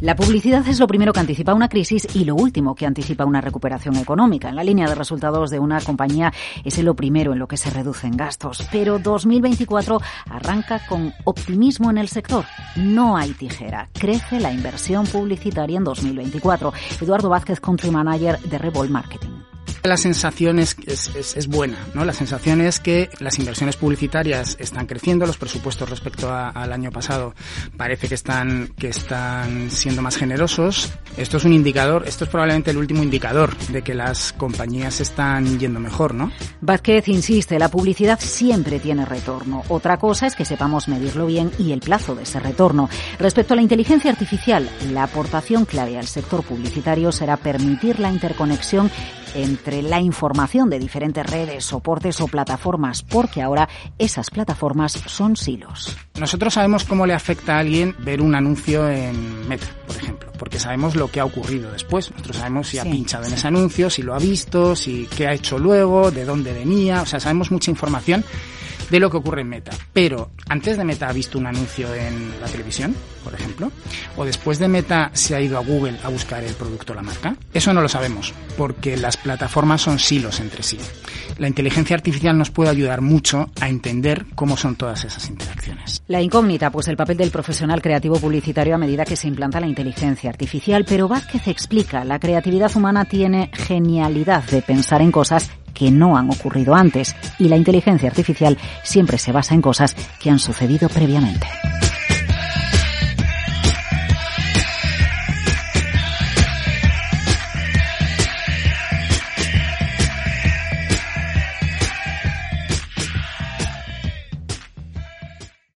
La publicidad es lo primero que anticipa una crisis y lo último que anticipa una recuperación económica. En la línea de resultados de una compañía es lo primero en lo que se reducen gastos. Pero 2024 arranca con optimismo en el sector. No hay tijera. Crece la inversión publicitaria en 2024. Eduardo Vázquez, Country Manager de Revolt Marketing. La sensación es, es, buena, ¿no? La sensación es que las inversiones publicitarias están creciendo, los presupuestos respecto al año pasado parece que están, que están siendo más generosos. Esto es un indicador, esto es probablemente el último indicador de que las compañías están yendo mejor, ¿no? Vázquez insiste, la publicidad siempre tiene retorno. Otra cosa es que sepamos medirlo bien y el plazo de ese retorno. Respecto a la inteligencia artificial, la aportación clave al sector publicitario será permitir la interconexión entre la información de diferentes redes, soportes o plataformas, porque ahora esas plataformas son silos. Nosotros sabemos cómo le afecta a alguien ver un anuncio en Meta, por ejemplo, porque sabemos lo que ha ocurrido después. Nosotros sabemos si ha pinchado en ese anuncio, si lo ha visto, si qué ha hecho luego, de dónde venía, o sea, sabemos mucha información de lo que ocurre en Meta. Pero antes de Meta ha visto un anuncio en la televisión, por ejemplo, o después de Meta se ha ido a Google a buscar el producto o la marca. Eso no lo sabemos, porque las plataformas son silos entre sí. La inteligencia artificial nos puede ayudar mucho a entender cómo son todas esas interacciones. La incógnita, pues el papel del profesional creativo publicitario a medida que se implanta la inteligencia artificial, pero Vázquez explica, la creatividad humana tiene genialidad de pensar en cosas que no han ocurrido antes y la inteligencia artificial siempre se basa en cosas que han sucedido previamente.